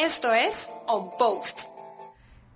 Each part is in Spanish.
Esto es On Post.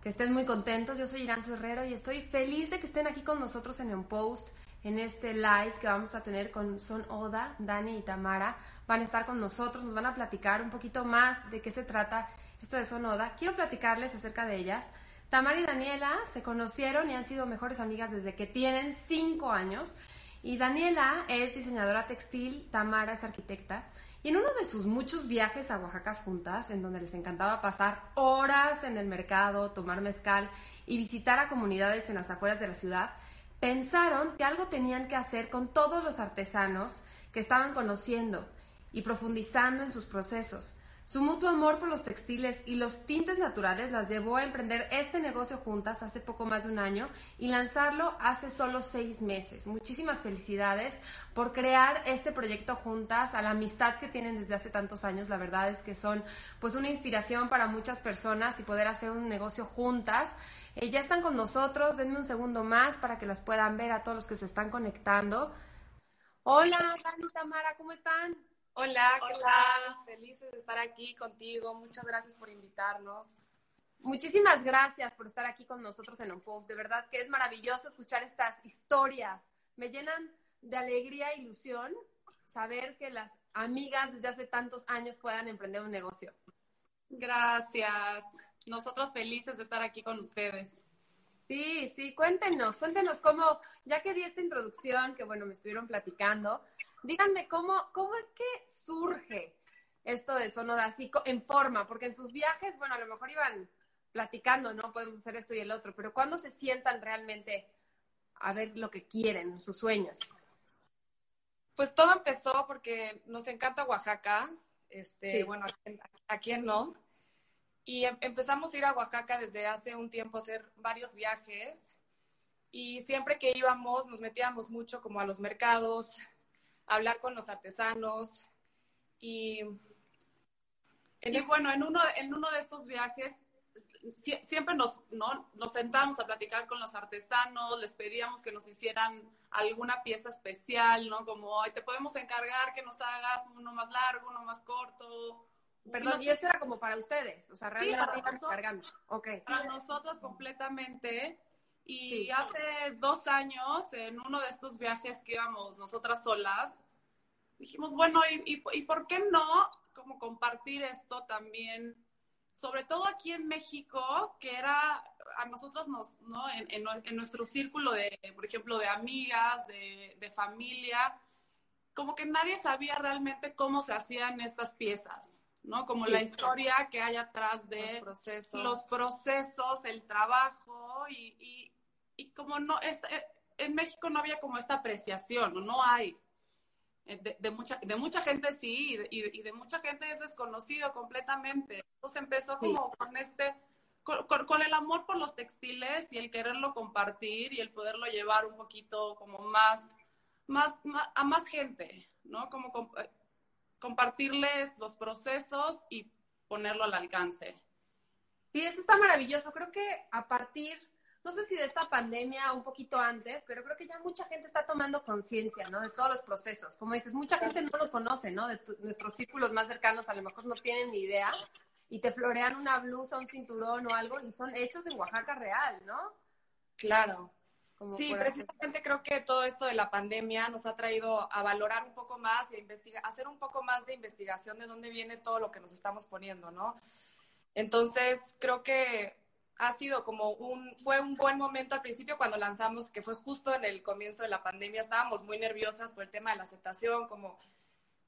Que estén muy contentos. Yo soy Irán Herrero y estoy feliz de que estén aquí con nosotros en On Post, en este live que vamos a tener con Son Oda, Dani y Tamara. Van a estar con nosotros, nos van a platicar un poquito más de qué se trata esto de Son Oda. Quiero platicarles acerca de ellas. Tamara y Daniela se conocieron y han sido mejores amigas desde que tienen cinco años. Y Daniela es diseñadora textil, Tamara es arquitecta. Y en uno de sus muchos viajes a Oaxaca juntas, en donde les encantaba pasar horas en el mercado, tomar mezcal y visitar a comunidades en las afueras de la ciudad, pensaron que algo tenían que hacer con todos los artesanos que estaban conociendo y profundizando en sus procesos. Su mutuo amor por los textiles y los tintes naturales las llevó a emprender este negocio juntas hace poco más de un año y lanzarlo hace solo seis meses. Muchísimas felicidades por crear este proyecto juntas, a la amistad que tienen desde hace tantos años. La verdad es que son pues una inspiración para muchas personas y poder hacer un negocio juntas. Eh, ya están con nosotros, denme un segundo más para que las puedan ver a todos los que se están conectando. Hola, Dani Tamara, ¿cómo están? Hola, ¿qué tal? Felices de estar aquí contigo. Muchas gracias por invitarnos. Muchísimas gracias por estar aquí con nosotros en Post. De verdad que es maravilloso escuchar estas historias. Me llenan de alegría e ilusión saber que las amigas desde hace tantos años puedan emprender un negocio. Gracias. Nosotros felices de estar aquí con ustedes. Sí, sí, cuéntenos, cuéntenos cómo, ya que di esta introducción, que bueno, me estuvieron platicando, díganme cómo, cómo es que surge esto de Sonoda así en forma, porque en sus viajes, bueno, a lo mejor iban platicando, ¿no? Podemos hacer esto y el otro, pero ¿cuándo se sientan realmente a ver lo que quieren, sus sueños? Pues todo empezó porque nos encanta Oaxaca, este, bueno, ¿a quién, no? Y em, empezamos a ir a Oaxaca desde hace un tiempo a hacer varios viajes y siempre que íbamos nos metíamos mucho como a los mercados, hablar con los artesanos y... y bueno, en uno, en uno de estos viajes siempre nos, ¿no? nos sentamos a platicar con los artesanos, les pedíamos que nos hicieran alguna pieza especial, ¿no? Como, te podemos encargar que nos hagas uno más largo, uno más corto. Perdón, y esto era como para ustedes, o sea, realmente sí, para Okay. Para nosotras completamente. Y hace dos años, en uno de estos viajes que íbamos nosotras solas, dijimos, bueno, ¿y, y, por qué no como compartir esto también? Sobre todo aquí en México, que era a nosotros nos, ¿no? En, en, nuestro círculo de, por ejemplo, de amigas, de, de familia, como que nadie sabía realmente cómo se hacían estas piezas. ¿no? Como la historia que hay atrás de los procesos, los procesos el trabajo y, y como no, eh, en México no había como esta apreciación, no hay. Eh, de, mucha, de mucha gente sí, y de, mucha gente es desconocido completamente. Entonces empezó como con este, con, el amor por los textiles y el quererlo compartir y el poderlo llevar un poquito como más, más, a más gente, ¿no? Como eh, compartirles los procesos y ponerlo al alcance. Sí, eso está maravilloso. Creo que a partir no sé si de esta pandemia un poquito antes, pero creo que ya mucha gente está tomando conciencia, ¿no? De todos los procesos. Como dices, mucha gente no los conoce, ¿no? De nuestros círculos más cercanos a lo mejor no tienen ni idea y te florean una blusa, un cinturón o algo y son hechos en Oaxaca real, ¿no? Claro. sí, precisamente creo que todo esto de la pandemia nos ha traído a valorar un poco más y a investigar, hacer un poco más de investigación de dónde viene todo lo que nos estamos poniendo, ¿no? Entonces, creo que ha sido como un, fue un buen momento al principio cuando lanzamos, que fue justo en el comienzo de la pandemia, estábamos muy nerviosas por el tema de la aceptación, como,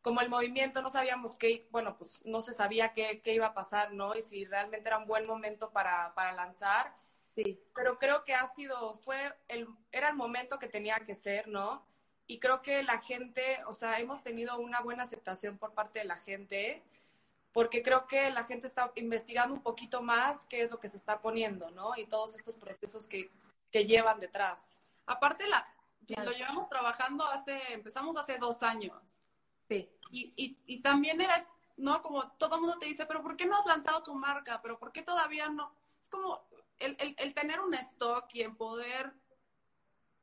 como el movimiento, no sabíamos qué, bueno, pues no se sabía qué, qué iba a pasar, ¿no? Y si realmente era un buen momento para, para lanzar. Sí. Pero creo que ha sido, fue el, era el momento que tenía que ser, ¿no? Y creo que la gente, o sea, hemos tenido una buena aceptación por parte de la gente porque creo que la gente está investigando un poquito más qué es lo que se está poniendo, ¿no? Y todos estos procesos que, que llevan detrás. Aparte, la, lo llevamos trabajando hace, empezamos hace dos años. Sí. Y, y, y también era, ¿no? Como todo el mundo te dice, pero ¿por qué no has lanzado tu marca? ¿Pero por qué todavía no? Es como el, el, el tener un stock y en poder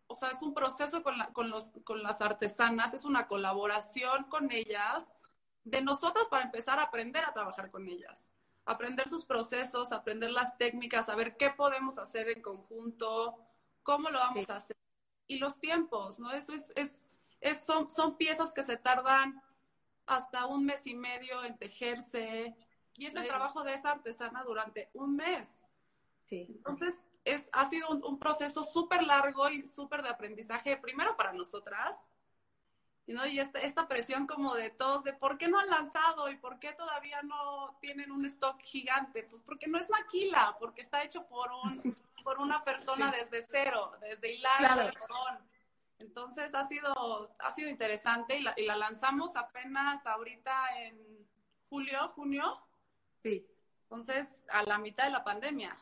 o sea, es un proceso con, la, con, los, con las artesanas, es una colaboración con ellas de nosotras para empezar a aprender a trabajar con ellas. aprender sus procesos, aprender las técnicas, saber qué podemos hacer en conjunto, cómo lo vamos a hacer y los tiempos, ¿no? Eso es, es, es son, son piezas que se tardan hasta un mes y medio en tejerse y es el trabajo de esa artesana durante un mes. Sí. Entonces, es, ha sido un, proceso súper largo y súper de aprendizaje, primero para nosotras, ¿no? y esta, esta presión como de todos, de por qué no han lanzado y por qué todavía no tienen un stock gigante, pues porque no es maquila, porque está hecho por, un, por una persona desde cero, desde hilar claro. Entonces ha sido, ha sido interesante y la, y la lanzamos apenas ahorita en julio, junio. Sí. Entonces, a la mitad de la pandemia.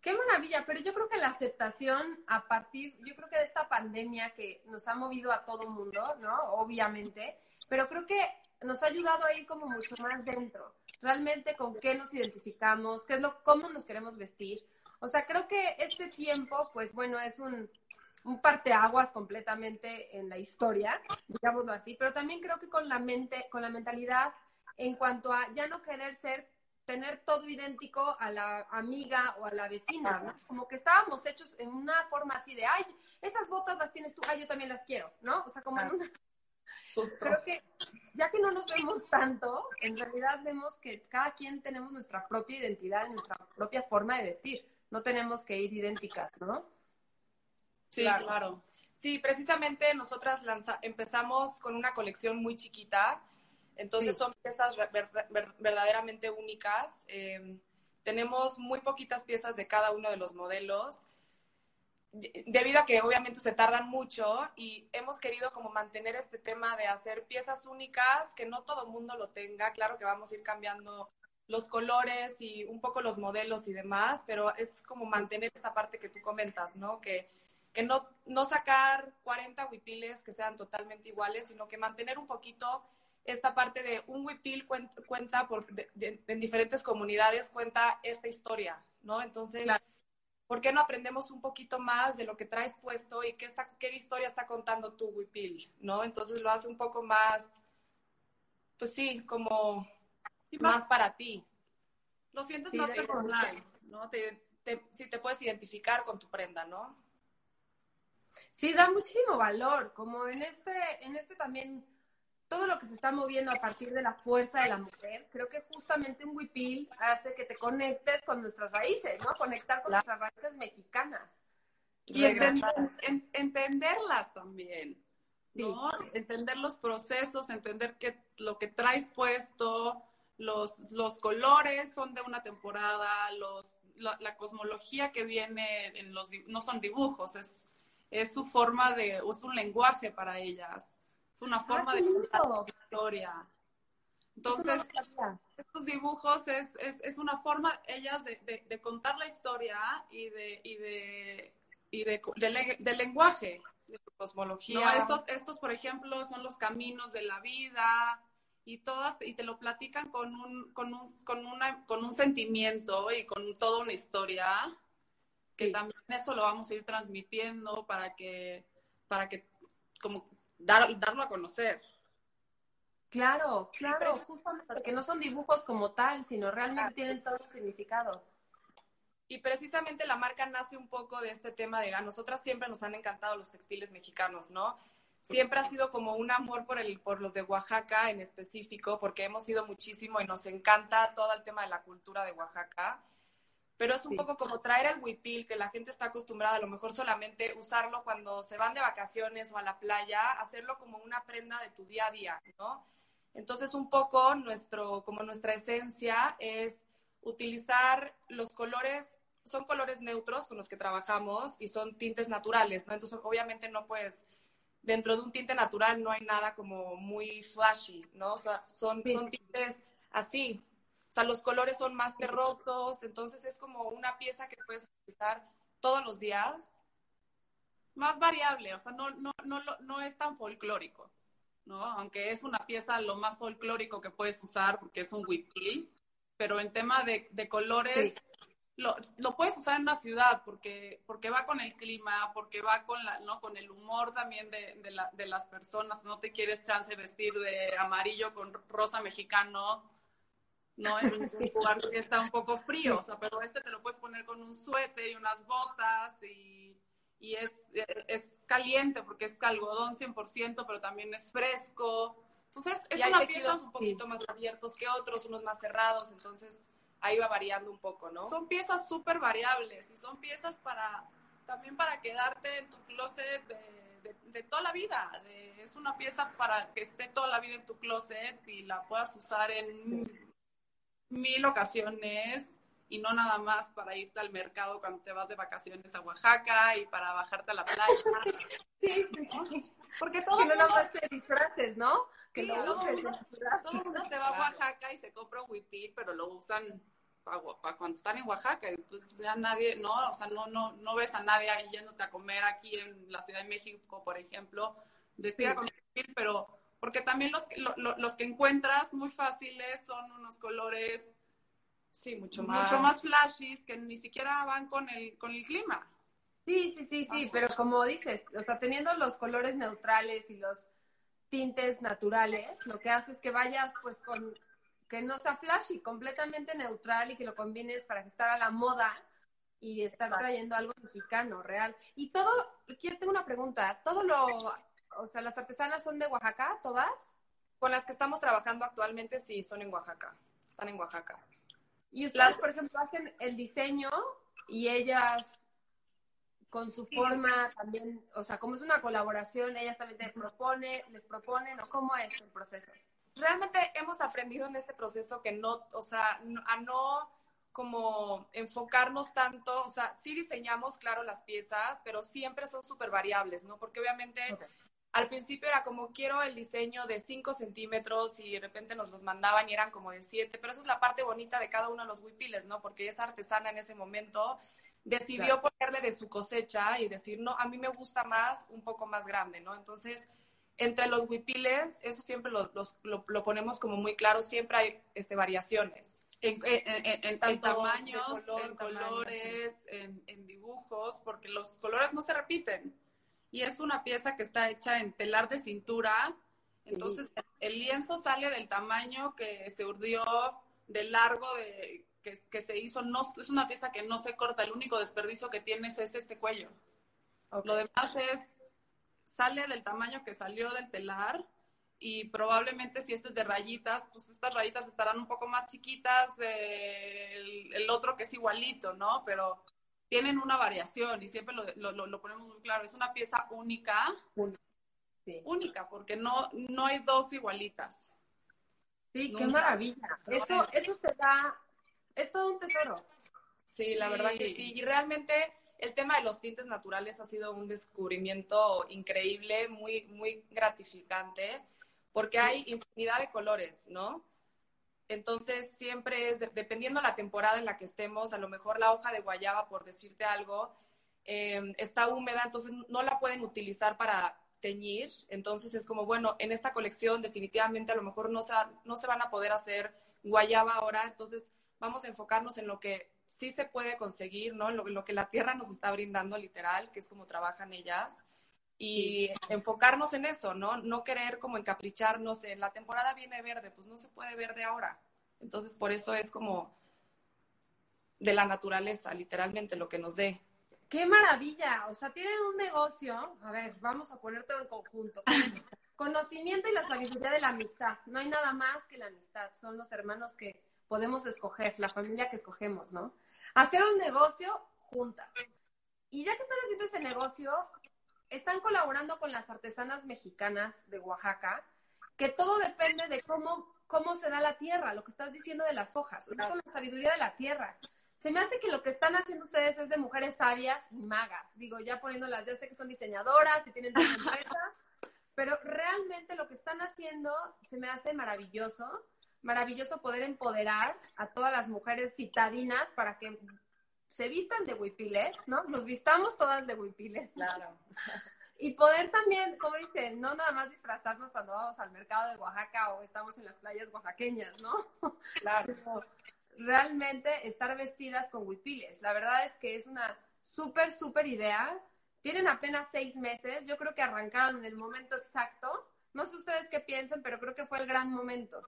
Qué maravilla, pero yo creo que la aceptación a partir, yo creo que de esta pandemia que nos ha movido a todo mundo, ¿no? Obviamente, pero creo que nos ha ayudado a ir como mucho más dentro. Realmente con qué nos identificamos, qué es lo, cómo nos queremos vestir. O sea, creo que este tiempo, pues bueno, es un, un parteaguas completamente en la historia, digámoslo así, pero también creo que con la mente, con la mentalidad en cuanto a ya no querer ser tener todo idéntico a la amiga o a la vecina, ¿no? Como que estábamos hechos en una forma así de, ay, esas botas las tienes tú, ay, yo también las quiero, ¿no? O sea, como en una... Creo que ya que no nos vemos tanto, en realidad vemos que cada quien tenemos nuestra propia identidad, nuestra propia forma de vestir. No tenemos que ir idénticas, ¿no? Sí, claro. Sí, precisamente nosotras empezamos con una colección muy chiquita entonces son piezas verdaderamente únicas. Em, tenemos muy poquitas piezas de cada uno de los modelos, debido a que obviamente se tardan mucho y hemos querido como mantener este tema de hacer piezas únicas, que no todo el mundo lo tenga. Claro que vamos a ir cambiando los colores y un poco los modelos y demás, pero es como mantener esta parte que tú comentas, ¿no? Que, que no, no sacar 40 huipiles que sean totalmente iguales, sino que mantener un poquito esta parte de un huipil cuenta, por, en diferentes comunidades, cuenta esta historia, ¿no? Entonces, ¿por qué no aprendemos un poquito más de lo que traes puesto y qué, está, qué historia está contando tu huipil, ¿no? Entonces lo hace un poco más, pues sí, como más, para ti. Lo sientes más personal, ¿no? Te, te, sí, te puedes identificar con tu prenda, ¿no? Sí, da muchísimo valor, como en este, en este también todo lo que se está moviendo a partir de la fuerza de la mujer, creo que justamente un huipil hace que te conectes con nuestras raíces, ¿no? Conectar con nuestras raíces mexicanas. Y entenderlas también, ¿no? Entender los procesos, entender que lo que traes puesto, los, los colores son de una temporada, los, la, cosmología que viene en los, no son dibujos, es, es su forma de, es un lenguaje para ellas es una forma de contar la historia. Entonces, estos dibujos es, es, es, una forma, ellas, de, de, contar la historia y de, y de, y de, de, lenguaje. De cosmología. estos, estos, por ejemplo, son los caminos de la vida y todas, y te lo platican con un, con un, con una, con un sentimiento y con toda una historia, que también eso lo vamos a ir transmitiendo para que, para que como dar, darlo a conocer. Claro, claro, justamente porque no son dibujos como tal, sino realmente tienen todo el significado. Y precisamente la marca nace un poco de este tema de, a nosotras siempre nos han encantado los textiles mexicanos, ¿no? Siempre ha sido como un amor por, el, por los de Oaxaca en específico, porque hemos ido muchísimo y nos encanta todo el tema de la cultura de Oaxaca pero es un poco como traer el huipil, que la gente está acostumbrada a lo mejor solamente usarlo cuando se van de vacaciones o a la playa, hacerlo como una prenda de tu día a día, ¿no? Entonces un poco nuestro, como nuestra esencia es utilizar los colores, son colores neutros con los que trabajamos y son tintes naturales, ¿no? Entonces obviamente no puedes, dentro de un tinte natural no hay nada como muy flashy, ¿no? O sea, son, son tintes así, sea, los colores son más terrosos, entonces es como una pieza que puedes utilizar todos los días. Más variable, o sea, no, no, no, no es tan folclórico, ¿no? Aunque es una pieza lo más folclórico que puedes usar porque es un whipil, pero en tema de, de colores, lo, lo, puedes usar en una ciudad porque, porque va con el clima, porque va con, la, ¿no? con el humor también de, de, la, de las personas. No te quieres chance vestir de amarillo con rosa mexicano, ¿no? En un lugar que está un poco frío, o sea, pero este te lo puedes poner con un suéter y unas botas y, y es, es caliente porque es algodón 100%, pero también es fresco. Entonces, es y hay una pieza un poquito más abiertos que otros, unos más cerrados, entonces ahí va variando un poco, ¿no? Son piezas súper variables y son piezas para también para quedarte en tu closet de, de, toda la vida. es una pieza para que esté toda la vida en tu closet y la puedas usar en mil ocasiones y no nada más para irte al mercado cuando te vas de vacaciones a Oaxaca y para bajarte a la playa. Sí, sí, sí. Porque todo no nada más te disfraces, ¿no? Que lo uses. Todo el mundo se va a Oaxaca y se compra un huipil, pero lo usan para cuando están en Oaxaca y después ya nadie, no, o sea, no, no, no ves a nadie ahí yéndote a comer aquí en la Ciudad de México, por ejemplo, vestida con huipil, pero porque también los, los que encuentras muy fáciles son unos colores Sí, mucho más. Mucho más flashes que ni siquiera van con el, con el clima. Sí, sí, sí, sí, pero como dices, o sea, teniendo los colores neutrales y los tintes naturales, lo que hace es que vayas pues con, que no sea flashy, completamente neutral y que lo combines para que estar a la moda y estar trayendo algo mexicano, real. Y todo, quiero tengo una pregunta, todo lo, o sea, las artesanas son de Oaxaca, todas? Con las que estamos trabajando actualmente sí, son en Oaxaca, están en Oaxaca. Y ustedes, por ejemplo, hacen el diseño y ellas con su forma también, o sea, como es una colaboración, ellas también te proponen, les proponen, o cómo es el proceso. Realmente hemos aprendido en este proceso que no, o sea, a no como enfocarnos tanto, o sea, sí diseñamos, claro, las piezas, pero siempre son súper variables, ¿no? Porque obviamente al principio era como quiero el diseño de 5 centímetros y de repente nos los mandaban y eran como de 7, pero eso es la parte bonita de cada uno de los huipiles, ¿no? Porque esa artesana en ese momento decidió ponerle de su cosecha y decir, no, a mí me gusta más un poco más grande, ¿no? Entonces, entre los huipiles, eso siempre lo, lo, ponemos como muy claro, siempre hay este, variaciones. En, en, en, tamaños, en colores, en dibujos, porque los colores no se repiten y es una pieza que está hecha en telar de cintura. Entonces, el lienzo sale del tamaño que se urdió, del largo de, que, se hizo. No, es una pieza que no se corta. El único desperdicio que tienes es este cuello. Lo demás es, sale del tamaño que salió del telar y probablemente si este es de rayitas, pues estas rayitas estarán un poco más chiquitas del el otro que es igualito, ¿no? Pero tienen una variación y siempre lo, lo, ponemos muy claro, es una pieza única, única, porque no, no hay dos igualitas. Sí, qué maravilla. Eso, eso te da, es todo un tesoro. Sí, la verdad que sí. Y realmente el tema de los tintes naturales ha sido un descubrimiento increíble, muy, muy gratificante, porque hay infinidad de colores, ¿no? Entonces, siempre es, dependiendo la temporada en la que estemos, a lo mejor la hoja de guayaba, por decirte algo, em, está húmeda, entonces no la pueden utilizar para teñir. Entonces es como, bueno, en esta colección definitivamente a lo mejor no se, no se van a poder hacer guayaba ahora, entonces vamos a enfocarnos en lo que sí se puede conseguir, ¿no? Lo, lo que la tierra nos está brindando literal, que es como trabajan ellas y enfocarnos en eso, ¿no? No querer como encapricharnos en la temporada viene verde, pues no se puede verde ahora. Entonces, por eso es como de la naturaleza, literalmente, lo que nos dé. ¡Qué maravilla! O sea, tienen un negocio, a ver, vamos a poner todo en conjunto. Conocimiento y la sabiduría de la amistad. No hay nada más que la amistad. Son los hermanos que podemos escoger, la familia que escogemos, ¿no? Hacer un negocio juntas. Y ya que están haciendo ese negocio, están colaborando con las artesanas mexicanas de Oaxaca, que todo depende de cómo, cómo se da la tierra, lo que estás diciendo de las hojas, es con la sabiduría de la tierra. Se me hace que lo que están haciendo ustedes es de mujeres sabias y magas. Digo, ya poniéndolas, ya sé que son diseñadoras y tienen una empresa, pero realmente lo que están haciendo se me hace maravilloso. Maravilloso poder empoderar a todas las mujeres citadinas para que se vistan de huipiles, ¿no? Nos vistamos todas de huipiles. Claro. Y poder también, como dicen, no nada más disfrazarnos cuando vamos al mercado de Oaxaca o estamos en las playas oaxaqueñas, ¿no? Claro. realmente estar vestidas con huipiles. La verdad es que es una súper, súper idea. Tienen apenas seis meses. Yo creo que arrancaron en el momento exacto. No sé ustedes qué piensan, pero creo que fue el gran momento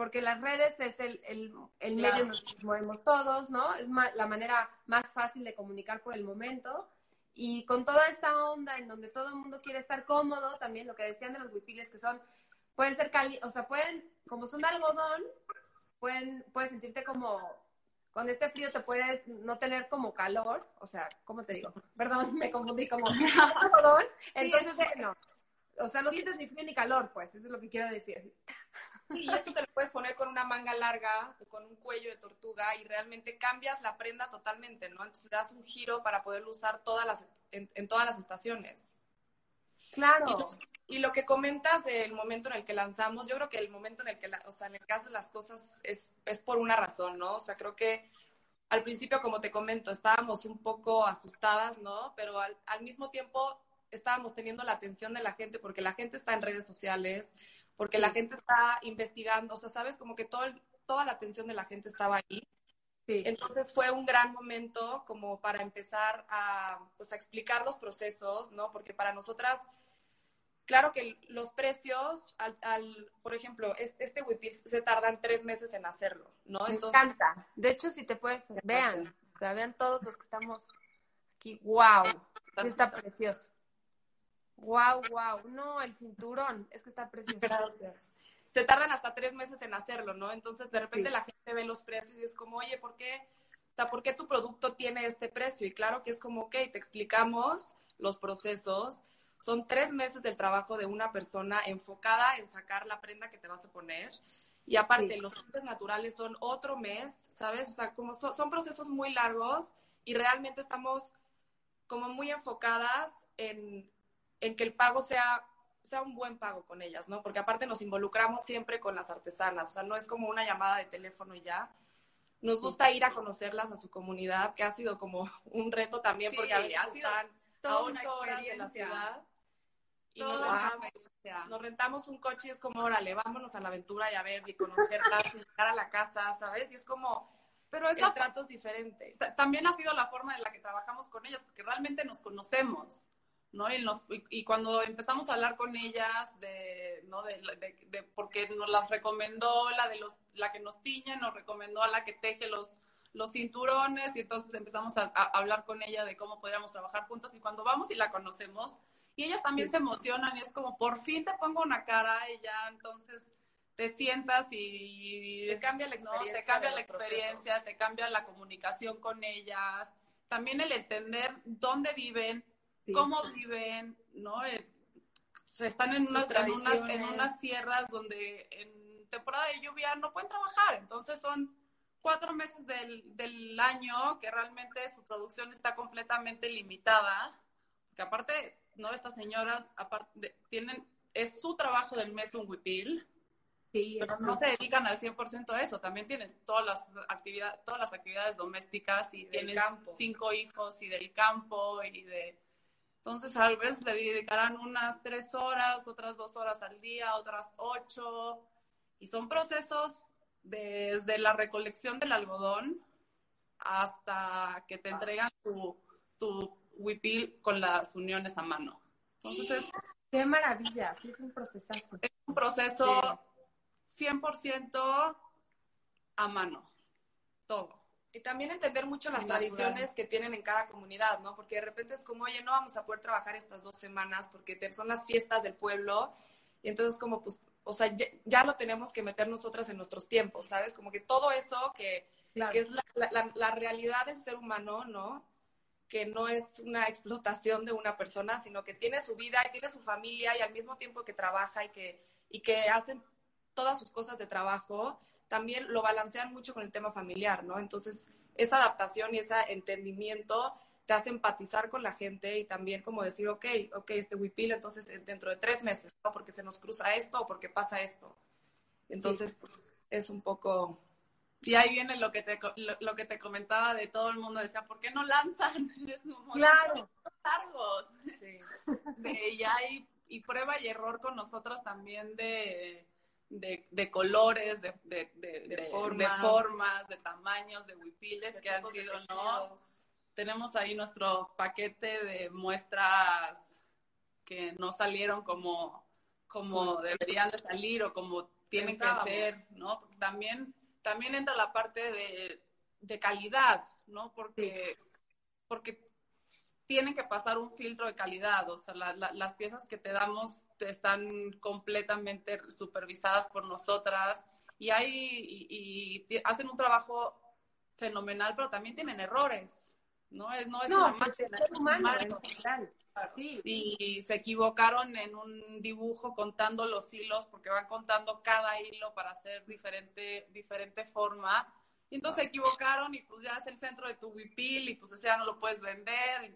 porque las redes es el, el, el medio en el que nos movemos todos, ¿no? Es la manera más fácil de comunicar por el momento. Y con toda esta onda en donde todo el mundo quiere estar cómodo, también lo que decían de los huipiles que son, pueden ser cali, o sea, pueden, como son de algodón, pueden, puedes sentirte como, con este frío te puedes no tener como calor, o sea, ¿cómo te digo? Perdón, me confundí como algodón, entonces, bueno, o sea, no sientes ni frío ni calor, pues, eso es lo que quiero decir. Sí, y esto te lo puedes poner con una manga larga o con un cuello de tortuga y realmente cambias la prenda totalmente, ¿no? Entonces le das un giro para poderlo usar todas las, en, todas las estaciones. Claro. Y lo, que comentas del momento en el que lanzamos, yo creo que el momento en el que, o sea, en el que haces las cosas es, es por una razón, ¿no? O sea, creo que al principio, como te comento, estábamos un poco asustadas, ¿no? Pero al, al mismo tiempo estábamos teniendo la atención de la gente porque la gente está en redes sociales, porque la gente está investigando, o sea, sabes, como que todo toda la atención de la gente estaba ahí. Sí. Entonces fue un gran momento como para empezar a, pues, a explicar los procesos, ¿no? Porque para nosotras, claro que los precios, al, al por ejemplo, este whippy se tardan tres meses en hacerlo, ¿no? Me encanta. De hecho, si te puedes, vean, o sea, vean todos los que estamos aquí. ¡Wow! Está precioso. Wow, wow. No, el cinturón. Es que está precioso. Se tardan hasta tres meses en hacerlo, ¿no? Entonces, de repente la gente ve los precios y es como, oye, ¿por qué? ¿por qué tu producto tiene este precio? Y claro que es como, ok, te explicamos los procesos. Son tres meses del trabajo de una persona enfocada en sacar la prenda que te vas a poner. Y aparte, los tintes naturales son otro mes, ¿sabes? O sea, como son procesos muy largos y realmente estamos como muy enfocadas en en que el pago sea, sea un buen pago con ellas, ¿no? Porque aparte nos involucramos siempre con las artesanas, o sea, no es como una llamada de teléfono y ya. Nos gusta ir a conocerlas a su comunidad, que ha sido como un reto también, porque a veces están a ocho horas de la ciudad. Y nos rentamos, nos rentamos, un coche y es como, órale, vámonos a la aventura y a ver y conocerlas y llegar a la casa, ¿sabes? Y es como, pero es el trato es diferente. También ha sido la forma en la que trabajamos con ellas, porque realmente nos conocemos. ¿No? Y, cuando empezamos a hablar con ellas de, ¿no? De, de, porque nos las recomendó la de los, la que nos tiñe, nos recomendó a la que teje los, los cinturones y entonces empezamos a, hablar con ella de cómo podríamos trabajar juntas y cuando vamos y la conocemos y ellas también se emocionan y es como por fin te pongo una cara y ya entonces te sientas y, te cambia la experiencia, te cambia la experiencia, te cambia la comunicación con ellas, también el entender dónde viven, cómo viven, ¿no? Eh, se están en unas, en, unas, sierras donde en temporada de lluvia no pueden trabajar, entonces son cuatro meses del, del año que realmente su producción está completamente limitada, que aparte, ¿no? Estas señoras aparte, tienen, es su trabajo del mes un huipil, Sí, pero no se dedican al 100% a eso. También tienes todas las actividades, todas las actividades domésticas y, tienes cinco hijos y del campo y de entonces, tal vez le dedicarán unas tres horas, otras dos horas al día, otras ocho. Y son procesos desde la recolección del algodón hasta que te entregan tu, tu huipil con las uniones a mano. Entonces es... ¡Qué maravilla! Es un procesazo. Es un proceso 100% a mano. Todo. Y también entender mucho las tradiciones que tienen en cada comunidad, ¿no? Porque de repente es como, oye, no vamos a poder trabajar estas dos semanas porque son las fiestas del pueblo. Y entonces como, pues, o sea, ya, lo tenemos que meter nosotras en nuestros tiempos, ¿sabes? Como que todo eso que, que es la, la, realidad del ser humano, ¿no? Que no es una explotación de una persona, sino que tiene su vida y tiene su familia y al mismo tiempo que trabaja y que, y que hacen todas sus cosas de trabajo también lo balancean mucho con el tema familiar, ¿no? Entonces, esa adaptación y ese entendimiento te hace empatizar con la gente y también como decir, ok, ok, este huipil, entonces dentro de tres meses, ¿no? Porque se nos cruza esto o porque pasa esto. Entonces, pues, es un poco... Y ahí viene lo que te, lo, que te comentaba de todo el mundo, decía, ¿por qué no lanzan? claro. largos. Sí. y hay y prueba y error con nosotras también de de, colores, de, de, formas. de, tamaños, de huipiles que han sido, ¿no? Tenemos ahí nuestro paquete de muestras que no salieron como, como deberían de salir o como tienen que ser, ¿no? También, también entra la parte de, de calidad, ¿no? Porque, porque tienen que pasar un filtro de calidad, o sea, las piezas que te damos están completamente supervisadas por nosotras y, hay, y, hacen un trabajo fenomenal, pero también tienen errores, ¿no? Es, no es una pues, máquina. Sí. Y se equivocaron en un dibujo contando los hilos, porque van contando cada hilo para hacer diferente, diferente forma. Y entonces se equivocaron y pues ya es el centro de tu huipil y pues ese ya no lo puedes vender.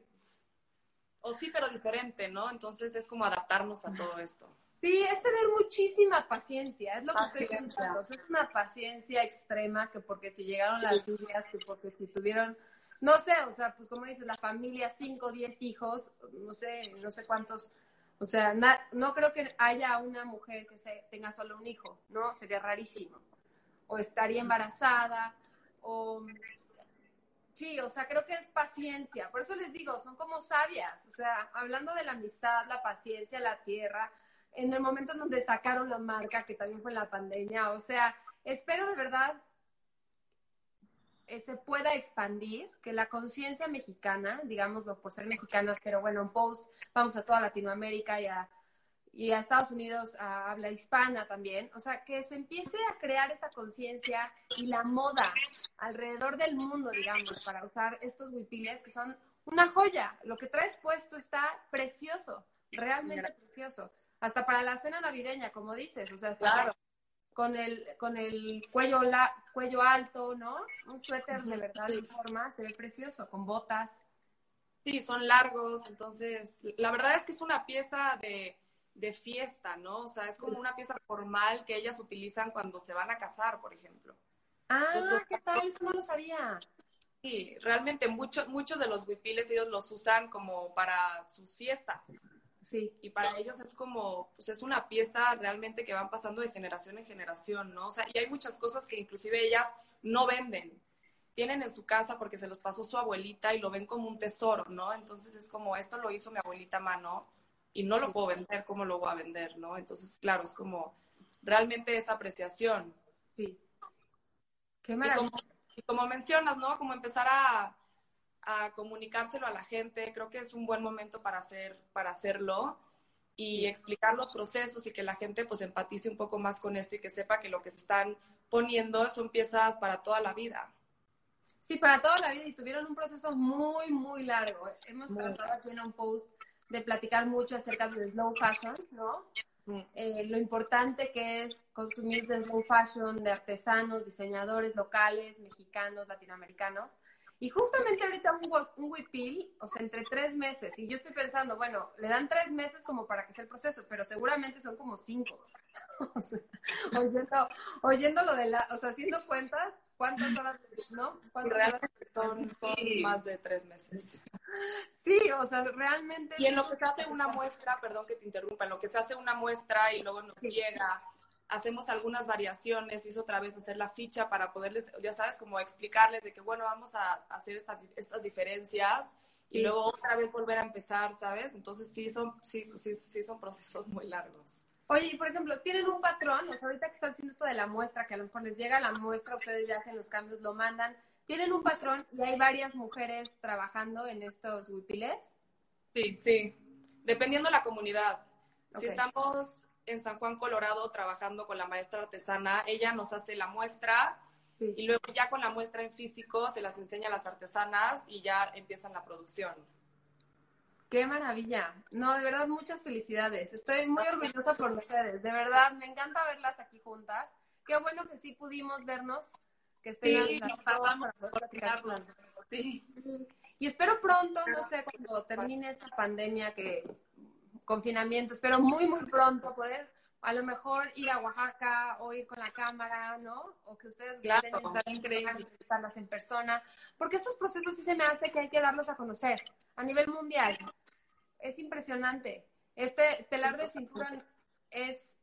O sí, pero diferente, ¿no? Entonces es como adaptarnos a todo esto. Sí, es tener muchísima paciencia, es lo que estoy pensando. Es una paciencia extrema que porque si llegaron las lluvias, que porque si tuvieron no sé, o sea, pues como dices, la familia, cinco, diez hijos, no sé, no sé cuántos, o sea, no creo que haya una mujer que se, tenga solo un hijo, ¿no? Sería rarísimo. O estaría embarazada, o... Sí, o sea, creo que es paciencia. Por eso les digo, son como sabias. O sea, hablando de la amistad, la paciencia, la tierra, en el momento en donde sacaron la marca, que también fue la pandemia. O sea, espero de verdad eh, se pueda expandir, que la conciencia mexicana, digámoslo por ser mexicanas, pero bueno, en Post vamos a toda Latinoamérica y a, y a Estados Unidos a habla hispana también, o sea, que se empiece a crear esa conciencia y la moda alrededor del mundo, digamos, para usar estos huipiles que son una joya. Lo que traes puesto está precioso, realmente precioso. Hasta para la cena navideña, como dices, o sea, claro con el, con el cuello, la, cuello alto, ¿no? Un suéter de verdad de forma, se ve precioso, con botas. Sí, son largos, entonces, la verdad es que es una pieza de, de fiesta, ¿no? O sea, es como una pieza formal que ellas utilizan cuando se van a casar, por ejemplo. Ah, ¿qué tal? Eso no lo sabía. Sí, realmente muchos muchos de los huipiles ellos los usan como para sus fiestas. Sí. Y para ellos es como, pues es una pieza realmente que van pasando de generación en generación, ¿no? O sea, y hay muchas cosas que inclusive ellas no venden. Tienen en su casa porque se los pasó su abuelita y lo ven como un tesoro, ¿no? Entonces es como, esto lo hizo mi abuelita a mano y no lo puedo vender, ¿cómo lo voy a vender, no? Entonces, claro, es como realmente esa apreciación. Sí. Qué maravilla. y como mencionas, ¿no? Como empezar a, a comunicárselo a la gente. Creo que es un buen momento para, hacer, para hacerlo y explicar los procesos y que la gente pues empatice un poco más con esto y que sepa que lo que se están poniendo son piezas para toda la vida. Sí, para toda la vida y tuvieron un proceso muy, muy largo. Hemos tratado aquí en un post de platicar mucho acerca del slow fashion, ¿no? Eh, lo importante que es consumir de slow fashion de artesanos, diseñadores locales, mexicanos, latinoamericanos, y justamente ahorita un, un huipil, o sea, entre tres meses, y yo estoy pensando, bueno, le dan tres meses como para que sea el proceso, pero seguramente son como cinco. o sea, oyendo, oyendo lo de la, o sea, haciendo cuentas, ¿cuántas horas, no? ¿Cuántas realmente Son, más de tres meses. Sí, o sea, realmente. Y en lo que se hace una muestra, perdón que te interrumpa, en lo que se hace una muestra y luego nos llega hacemos algunas variaciones, hizo otra vez hacer la ficha para poderles, ya sabes, como explicarles de que, bueno, vamos a hacer estas, estas diferencias y luego otra vez volver a empezar, ¿sabes? Entonces sí son, sí, sí, sí son procesos muy largos. Oye, y por ejemplo, ¿tienen un patrón? O sea, ahorita que están haciendo esto de la muestra, que a lo mejor les llega la muestra, ustedes ya hacen los cambios, lo mandan. ¿Tienen un patrón y hay varias mujeres trabajando en estos huipiles? Sí, sí. Dependiendo de la comunidad. Si estamos en San Juan, Colorado, trabajando con la maestra artesana. Ella nos hace la muestra y luego ya con la muestra en físico se las enseña a las artesanas y ya empiezan la producción. Qué maravilla. No, de verdad, muchas felicidades. Estoy muy orgullosa por ustedes. De verdad, me encanta verlas aquí juntas. Qué bueno que sí pudimos vernos, que estén sí, las para Sí. Y espero pronto, no sé, cuando termine esta pandemia que confinamiento, espero muy, muy pronto poder a lo mejor ir a Oaxaca o ir con la cámara, ¿no? O que ustedes claro, estarlas en persona, porque estos procesos sí se me hace que hay que darlos a conocer a nivel mundial. Es impresionante. Este telar de cintura es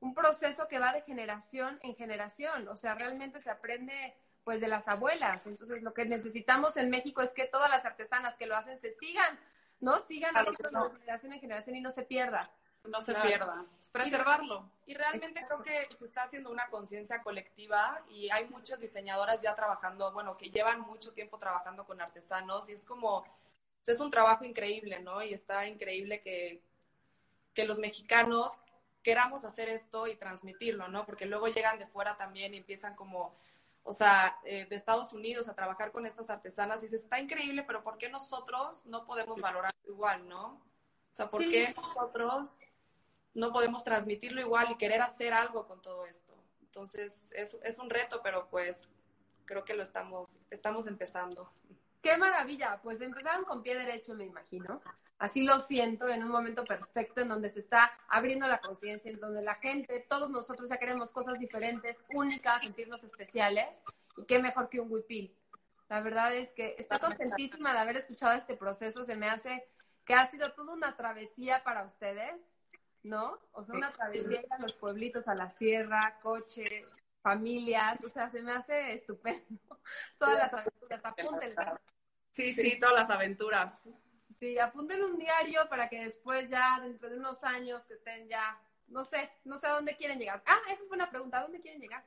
un proceso que va de generación en generación, o sea, realmente se aprende pues de las abuelas. Entonces, lo que necesitamos en México es que todas las artesanas que lo hacen se sigan ¿no? Sigan así de generación en generación y no se pierda. No se pierda. Preservarlo. Y, realmente creo que se está haciendo una conciencia colectiva y hay muchas diseñadoras ya trabajando, bueno, que llevan mucho tiempo trabajando con artesanos y es como, es un trabajo increíble, ¿no? Y está increíble que, que los mexicanos queramos hacer esto y transmitirlo, ¿no? Porque luego llegan de fuera también y empiezan como, o sea, eh, de Estados Unidos a trabajar con estas artesanas y dices, está increíble, pero ¿por qué nosotros no podemos valorar igual, ¿no? O sea, ¿por qué nosotros no podemos transmitirlo igual y querer hacer algo con todo esto? Entonces, es, es un reto, pero pues creo que lo estamos, estamos empezando. Qué maravilla, pues empezaron con pie derecho, me imagino. Así lo siento, en un momento perfecto en donde se está abriendo la conciencia, en donde la gente, todos nosotros ya queremos cosas diferentes, únicas, sentirnos especiales. Y qué mejor que un huipil. La verdad es que estoy contentísima de haber escuchado este proceso. Se me hace que ha sido toda una travesía para ustedes, ¿no? O sea, una travesía a los pueblitos, a la sierra, coche, familias. O sea, se me hace estupendo. Todas las aventuras, apúntenlas. Sí, sí, todas las aventuras. Sí, apunten un diario para que después ya, dentro de unos años, que estén ya, no sé, no sé a dónde quieren llegar. Ah, esa es buena pregunta, ¿a dónde quieren llegar?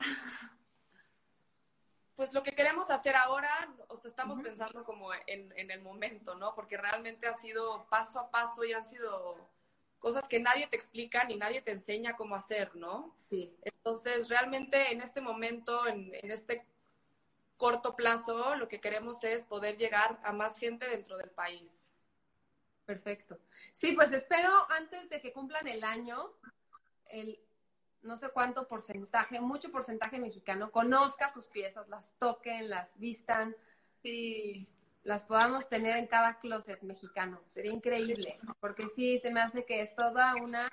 Pues lo que queremos hacer ahora, o sea, estamos pensando como en, en el momento, ¿no? Porque realmente ha sido paso a paso y han sido cosas que nadie te explica ni nadie te enseña cómo hacer, ¿no? Sí. Entonces, realmente en este momento, en, en este corto plazo lo que queremos es poder llegar a más gente dentro del país. Perfecto. Sí, pues espero antes de que cumplan el año, el no sé cuánto porcentaje, mucho porcentaje mexicano, conozca sus piezas, las toquen, las vistan. Sí. Las podamos tener en cada closet mexicano. Sería increíble, porque sí, se me hace que es toda una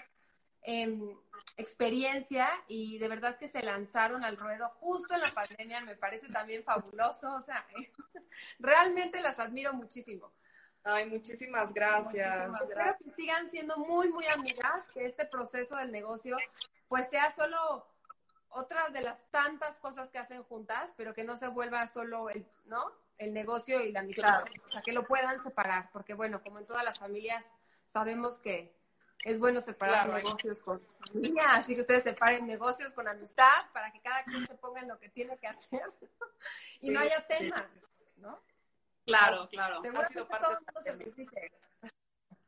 Em, experiencia y de verdad que se lanzaron al ruedo justo en la pandemia, me parece también fabuloso, o sea, realmente las admiro muchísimo. Ay, muchísimas gracias. Espero que sigan siendo muy, muy amigas, que este proceso del negocio pues sea solo otra de las tantas cosas que hacen juntas, pero que no se vuelva solo el, ¿no? El negocio y la amistad. O sea, que lo puedan separar, porque bueno, como en todas las familias, sabemos que es bueno separar negocios con familia, así que ustedes separen negocios con amistad para que cada quien se ponga en lo que tiene que hacer y no haya temas, ¿no? Claro, claro. Seguramente todo el mundo se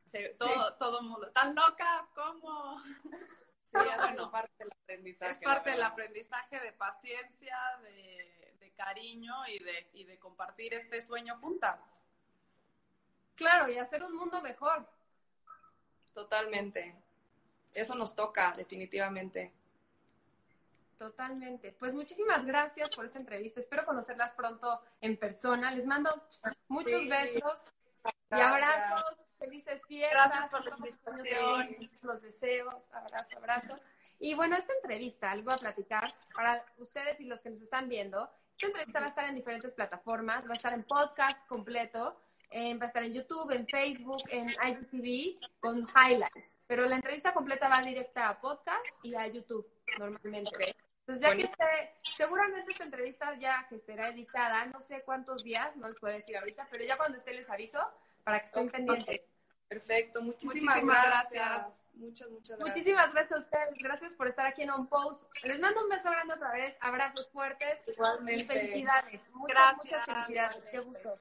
dice. todo, todo el mundo. ¿Están locas? ¿Cómo? Sí, es bueno, parte del aprendizaje. Es parte del aprendizaje de paciencia, de cariño y de, y de compartir este sueño juntas. Claro, y hacer un mundo mejor. Totalmente. Eso nos toca, definitivamente. Totalmente. Pues muchísimas gracias por esta entrevista. Espero conocerlas pronto en persona. Les mando muchos besos y abrazos. Felices fiestas. Gracias por la invitación. Los deseos. Abrazo, abrazo. Y bueno, esta entrevista, algo a platicar para ustedes y los que nos están viendo. Esta entrevista va a estar en diferentes plataformas, va a estar en podcast completo va a estar en YouTube, en Facebook, en IGTV con highlights. Pero la entrevista completa va directa a podcast y a YouTube normalmente. Entonces, ya que esté, seguramente esta entrevista ya que será editada, no sé cuántos días, no les puedo decir ahorita, pero ya cuando esté les aviso para que estén pendientes. Perfecto, muchísimas, gracias. Muchas, muchas gracias. Muchísimas gracias a ustedes, gracias por estar aquí en On Post. Les mando un beso grande otra vez, abrazos fuertes Igualmente. y felicidades. Muchas, muchas felicidades, qué gusto.